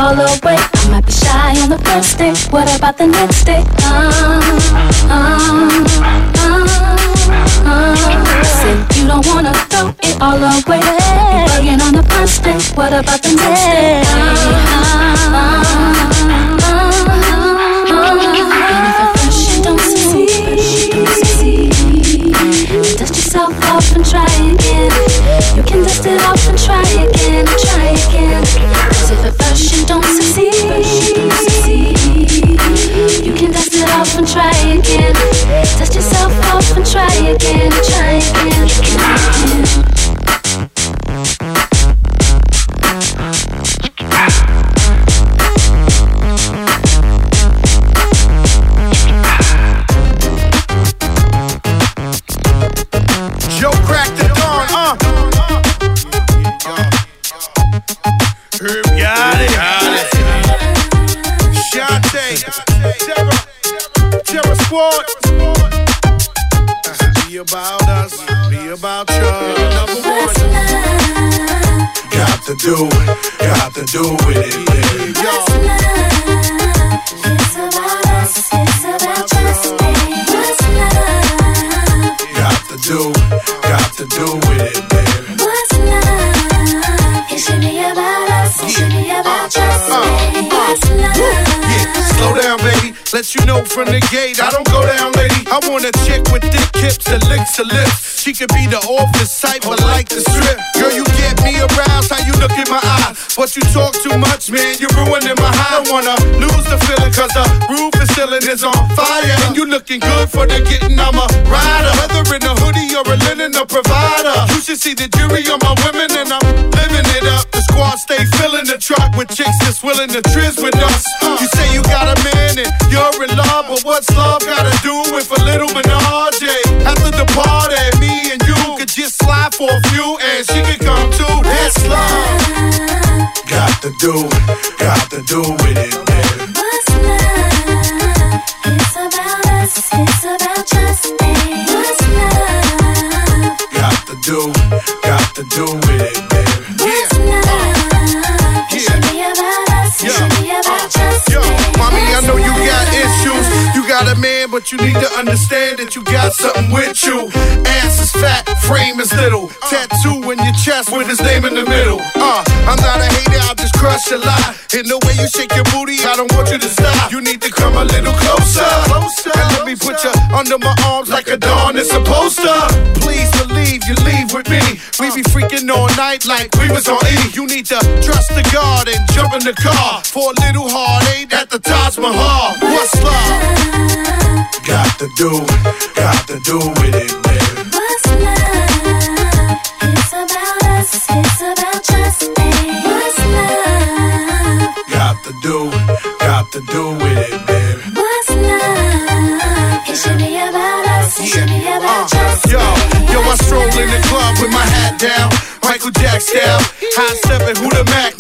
all away. I might be shy on the first day. What about the next day? Um, um, um, Said you don't wanna throw it all away. You're bugging on the first day. What about the next day? Um, um, um, um, um, yourself off and try again. You can dust it off and try again, and try again. Cause if at first you don't succeed, you can dust it off and try again. Dust yourself off and try again, and try again. again. report. Uh-huh. Be about us, be about you. Got to do it, got to do it. Yeah, yo. Let you know from the gate, I don't go down, lady. I want a chick with thick hips that licks her lips. She could be the office type, but like the strip. Girl, you get me aroused, how you look in my eye. But you talk too much, man, you're ruining my high. I wanna lose the feeling, cause the roof is ceiling is on fire. And you looking good for the getting, I'm a rider. Whether in a hoodie or a linen, a provider. You should see the jury on my women, and I'm up. The squad stay filling the truck with chicks that's willing to trizz with us. You say you got a man and you're in love, but what's love gotta do with a little menage? After the party, me and you could just slide for a few, and she could come too. That's love. Got to do, got to do with it, but you need to understand that you got something with you. Ass is fat, frame is little. Tattoo in your chest with his name in the middle. Uh, I'm not a hater, I'll just crush a lot. In the way you shake your booty, I don't want you to stop. You need to come a little closer. closer And let me put you under my arms like a dawn is supposed to. Please believe you leave with me. We be freaking all night like we was on E. You need to trust the God and jump in the car for a little heartache at the Taj Mahal. What's to do, got to do with it, baby. What's love? It's about us. It's about just me. What's love? Got to do, got to do with it, baby. What's love? It should be about us. It should be about uh, just Yo, yo, I stroll in the club with my hat down. Michael Jack style. High seven, who the Mac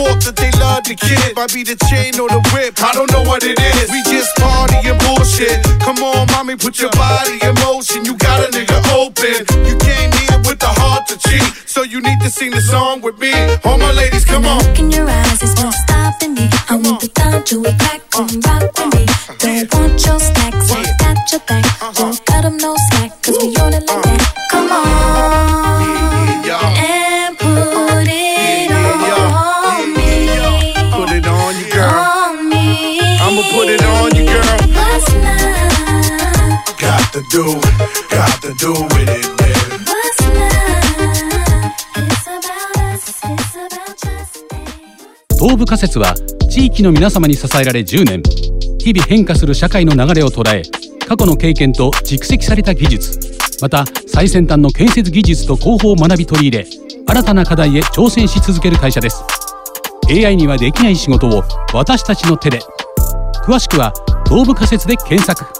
now? Not my fault that they love the kid. Might be the chain or the whip. I don't know what it is. We just party and bullshit. Come on, mommy, put your body in motion. You got a nigga open. You came here with the heart to cheat. So you need to sing the song with me. All my ladies, come on. Look in your eyes, it's not stopping me. I want the time to it back and rock with me. Uh-huh. Don't want your stacks, I got your back. Uh-huh. Don't cut 'em no slack, cause we on it like uh. Do, got to do with it, baby. What's love? It's about us. It's about just me. 東部仮説は地域の皆様に支えられ10年日々変化する社会の流れを捉え過去の経験と蓄積された技術また最先端の建設技術と広報を学び取り入れ新たな課題へ挑戦し続ける会社です AI にはできない仕事を私たちの手で詳しくは東部仮説で検索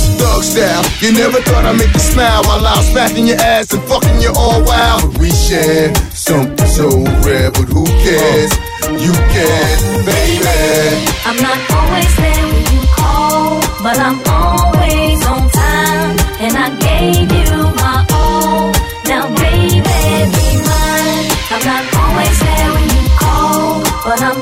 Thug style, you never thought I'd make you smile while I'm smacking your ass and fucking you all wild. But we share something so rare, but who cares? You can, baby. I'm not always there when you call, but I'm always on time. And I gave you my all. Now, baby, be mine. I'm not always there when you call, but I'm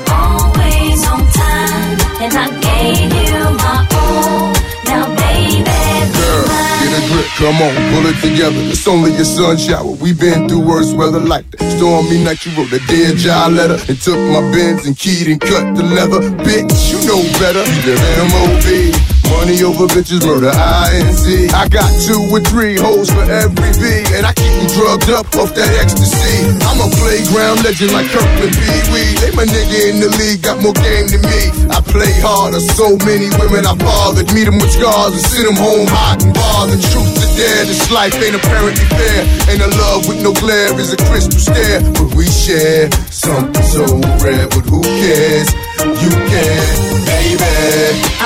come on, pull it together. It's only a sun shower. We've been through worse weather like that. Stormy night, you wrote a dear job letter and took my Benz and keyed and cut the leather. Bitch, you know better. The MOB. Money over bitches, murder, INC. I got two or three hoes for every V, and I keep you drugged up off that ecstasy. I'm a playground legend like Kirkland Pee Wee. They my nigga in the league, got more game than me. I play harder, so many women I bothered. Meet them with scars and send them home hot and bothered. Truth to dare, this life ain't apparently fair. Ain't a love with no glare, is a crystal stare. But we share something so rare, but who cares? You can, baby.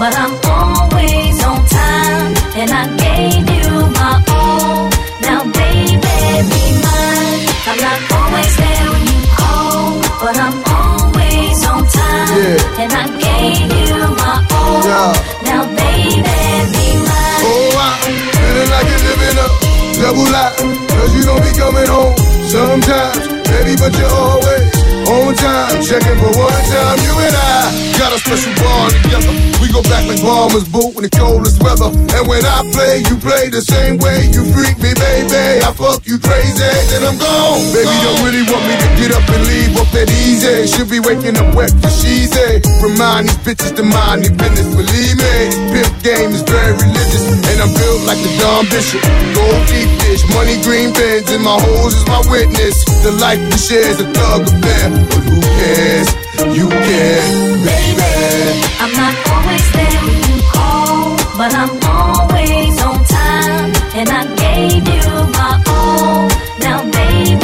But I'm always on time. And I gave you my all. Now, baby, be mine. I'm not always there when you call, but I'm always on time. Yeah. And I gave you my all. Yeah. Now, baby, be mine. Oh, I'm feeling like you're living a double life. Cause you don't be coming home sometimes, baby, but you're always on time. Checking for one time, you and I got a special bond together. We go back like bombers boot in the coldest weather. And when I play, you play the same way. You freak me, baby. I fuck you crazy, then I'm gone. Baby, don't really want me to get up and leave up that easy. Should be waking up wet for she's a. Remind these bitches to mind their business, believe me. Pimp game is very religious, and I'm built like the Don Bishop. Gold deep dish, money green Benz, and my hoes is my witness. The life we share is a thug affair, but who cares? You care, baby. I'm not always there when you call, but I'm always on time. And I gave you my all. Now, baby,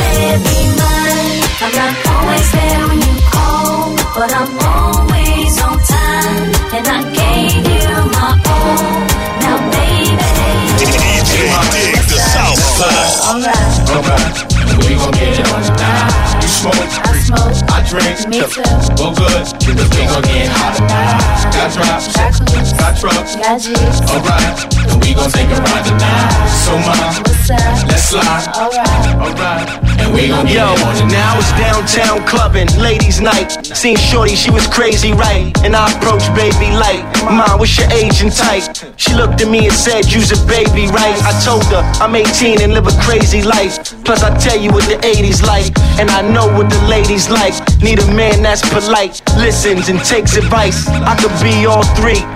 be mine. I'm not always there when you call, but I'm always on time. And I gave you my all. Now, baby, DJ Dig the Southpaw. alright. Alright, we gon' get it on tonight. You smoke, I smoke, I drink, me too. well good, cause we gon' get hot tonight. Got drops, Got clues, got trucks, got G's. alright, and we gon' take a ride tonight. So mom, What's up? let's slide, Alright. alright, and we gon' get Yo, it on tonight. now it's downtown clubbing, ladies' night. Seen Shorty, she was crazy, right? And I approached baby light. Mom, what's your age and type? She looked at me and said, You's a baby, right? I told her I'm 18 and live a crazy life. Plus, I tell you what the 80s like, and I know what the ladies like. Need a man that's polite, listens and takes advice. I could be all three.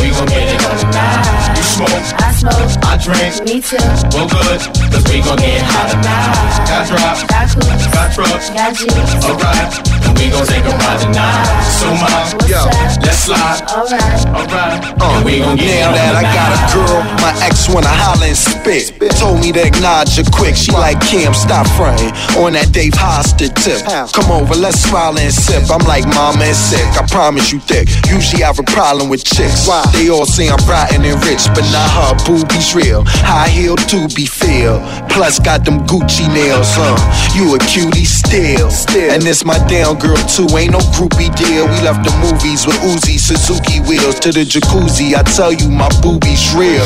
we gon' get it on tonight. You smoke, I smoke, I drink, me too. well good, cause we gon' get hot tonight. Got drops, Got clues, got trucks, got G's. alright, and we gon' take a ride tonight. So mom, Yo. let's slide, Alright. alright, Uh, and we gon' get it now on that I got a girl, my ex wanna holler and spit. Told me to acknowledge her quick. She like Kim, stop fronting on that Dave Hosted tip. Come over, let's smile and sip. I'm like mama and sick. I promise you thick. Usually I have a problem with chicks. They all say I'm rotten and rich, but not her. Boobies real, high heel to be feel. Plus got them Gucci nails, huh? You a cutie still. still. And this my down girl too. Ain't no groupie deal. We left the movies with Uzi Suzuki wheels to the jacuzzi. I tell you, my boobies real.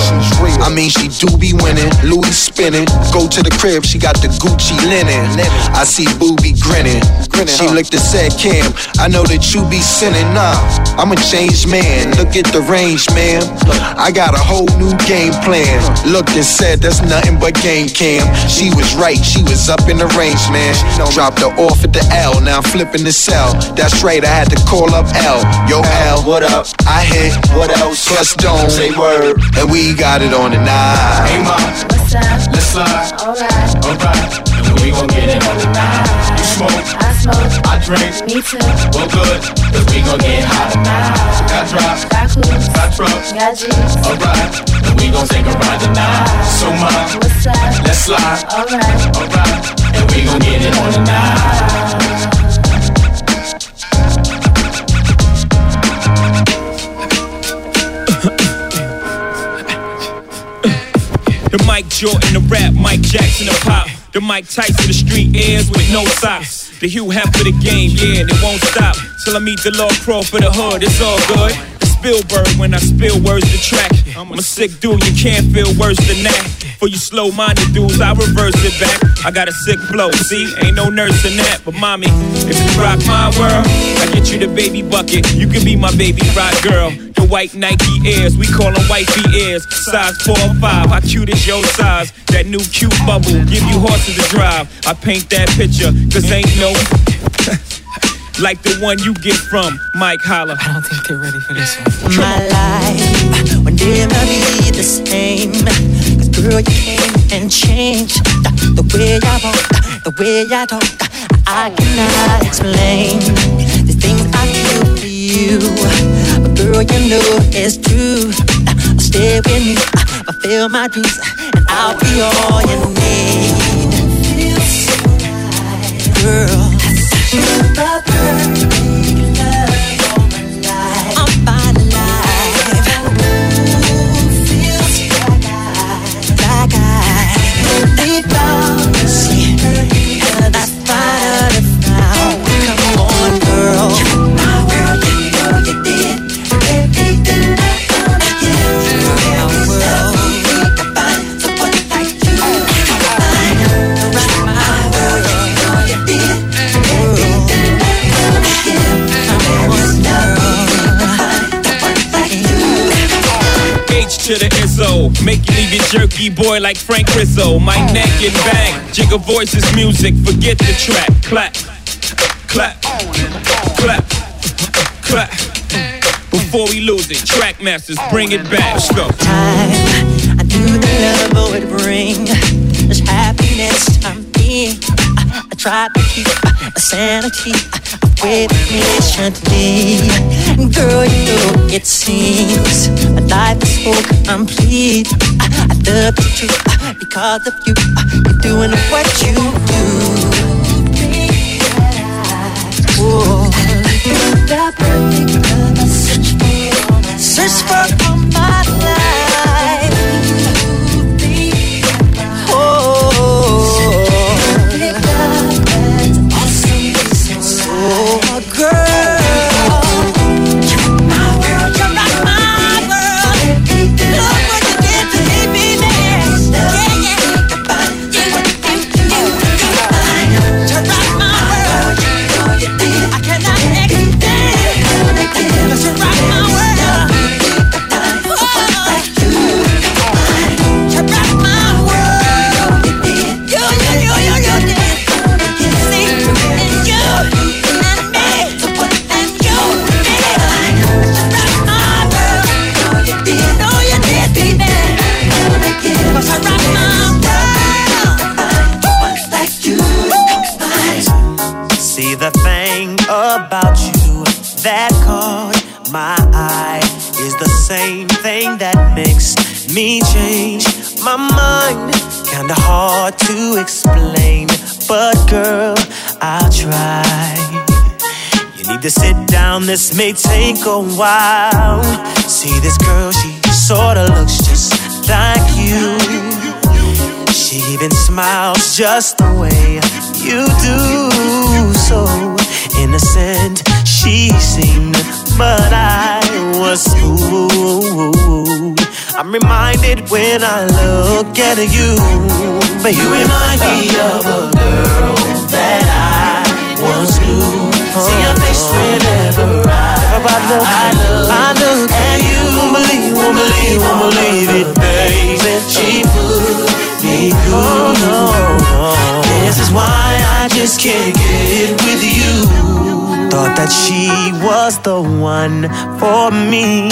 I mean, she do be winning, Louis spinning. Go to the crib, she got the Gucci linen. I see booby grinning. She looked and said, Cam, I know that you be sinning. Nah, I'm a changed man. Look at the range, man. I got a whole new game plan. Looked and said, that's nothing but game cam. She was right, she was up in the range, man. Dropped her off at the L, now I'm flipping the cell. That's right, I had to call up L. Yo, L, what up? I hit, what else? Plus don't say word. And we got it on the night. Hey mom, What's up? let's slide, Alright. alright, and we gon' get it on tonight. You smoke, I smoke, I drink, me too. well good, cause we gon' get hot tonight. Got drops, Got clues, got trucks, got G's. alright, and we gon' take a ride tonight. So much, What's up? let's slide, Alright. alright, and we gon' get it on tonight. The Mike Jordan, the rap, Mike Jackson, the pop. The Mike Tyson, the street airs with no socks. The Hugh Hef for the game, yeah, it won't stop. Till I meet the Lord Pro for the hood, it's all good. Spielberg when I spill words to track. I'm a sick dude, you can't feel worse than that. For you slow minded dudes, I reverse it back. I got a sick flow, see? Ain't no nurse in that. But mommy, if you rock my world, I get you the baby bucket. You can be my baby rock girl. The white Nike Airs, we call them wifey ears. Size 4 or 5, how cute is your size? That new cute bubble, give you horses to drive. I paint that picture, cause ain't no. like the one you get from Mike Holler. I don't think they're ready for this one. My life will never be the same. Cause girl, you came and changed the, the way I walk, the way I talk. I cannot explain the things I feel for you. Girl, you know it's true. I'll stay with I'll fulfill my dreams, and I'll be all you need. Girl, you're to the ISO. make you leave your jerky boy like Frank Rizzo. My neck and bang, Jigga voices music, forget the track. Clap, clap, clap, clap. Before we lose it, Trackmasters, bring it back. Let's go. I knew the love would bring this happiness to me. I, I tried to keep my sanity with me gently. Girl, you know it seems my life is so complete. I, I love the truth because of you. You're doing what you do. Oh, the perfect love I search for, a while. See this girl, she sorta looks just like you. She even smiles just the way you do. So innocent she seemed, but I was fooled. I'm reminded when I look at you, but you remind me of a girl that I once knew. See your face whenever I, I look, I look, I look at you. Won't believe, won't believe, won't believe it, baby. She put me through. This is why I just can't get with you. Thought that she was the one for me.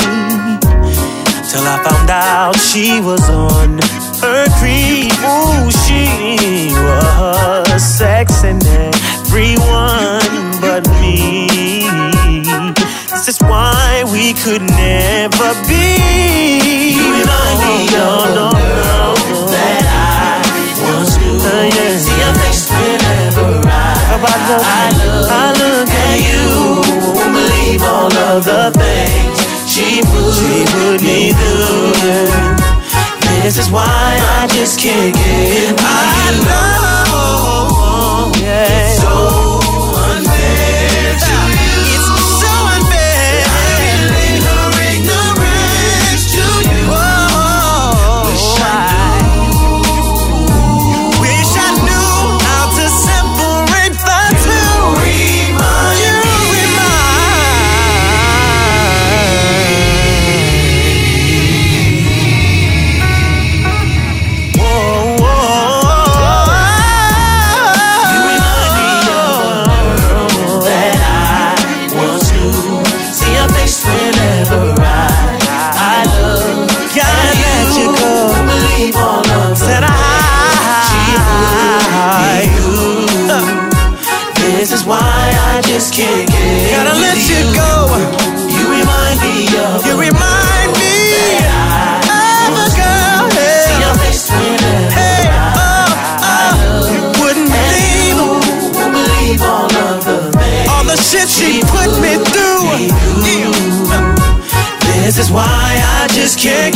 Till I found out she was on her creep. Ooh, she was sexing everyone but me. This is why we could never be. You remind me of no, no, that I once knew. Uh, yeah. See your face whenever I, I look, I look, I at you. Won't believe all of the things she put, she put me through. This is why I just can't get with I know, yeah. Can't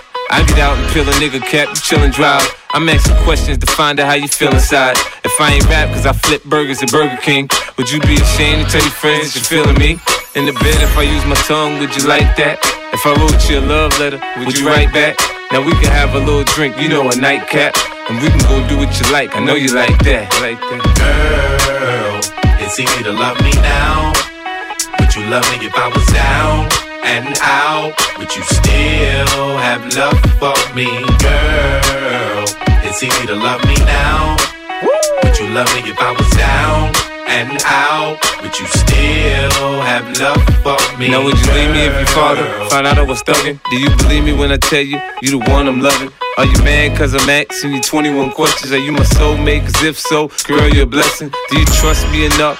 I get out and peel a nigga cap, you chillin' drive. I'm asking questions to find out how you feel inside. If I ain't rap cause I flip burgers at Burger King, would you be ashamed to tell your friends you're feeling me? In the bed, if I use my tongue, would you like that? If I wrote you a love letter, would you write back? Now we can have a little drink, you know, a nightcap. And we can go do what you like, I know you like that. Like that. Girl, it's easy to love me now. Would you love me if I was down and out? Would you still have love for me, girl? It's easy to love me now. Would you love me if I was down and out? Would you still have love for me? Now would you leave me if father found out I was thugging? Do you believe me when I tell you you the one I'm loving? Are you mad cause I'm asking you 21 questions? Are you my soulmate? Cause if so, girl, you're a blessing. Do you trust me enough?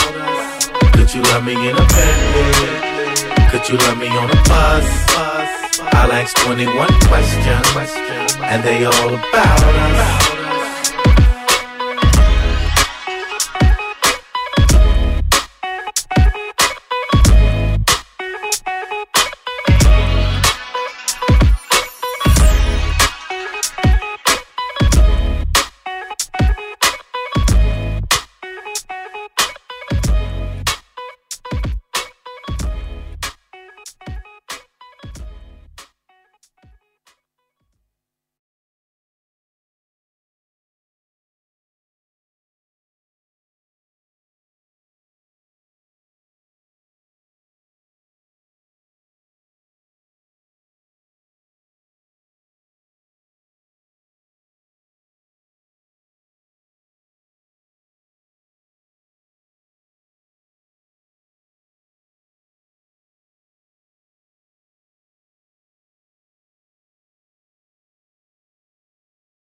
Could you love me in a Bentley? Could you love me on a bus? I'll ask 21 questions, and they all about us.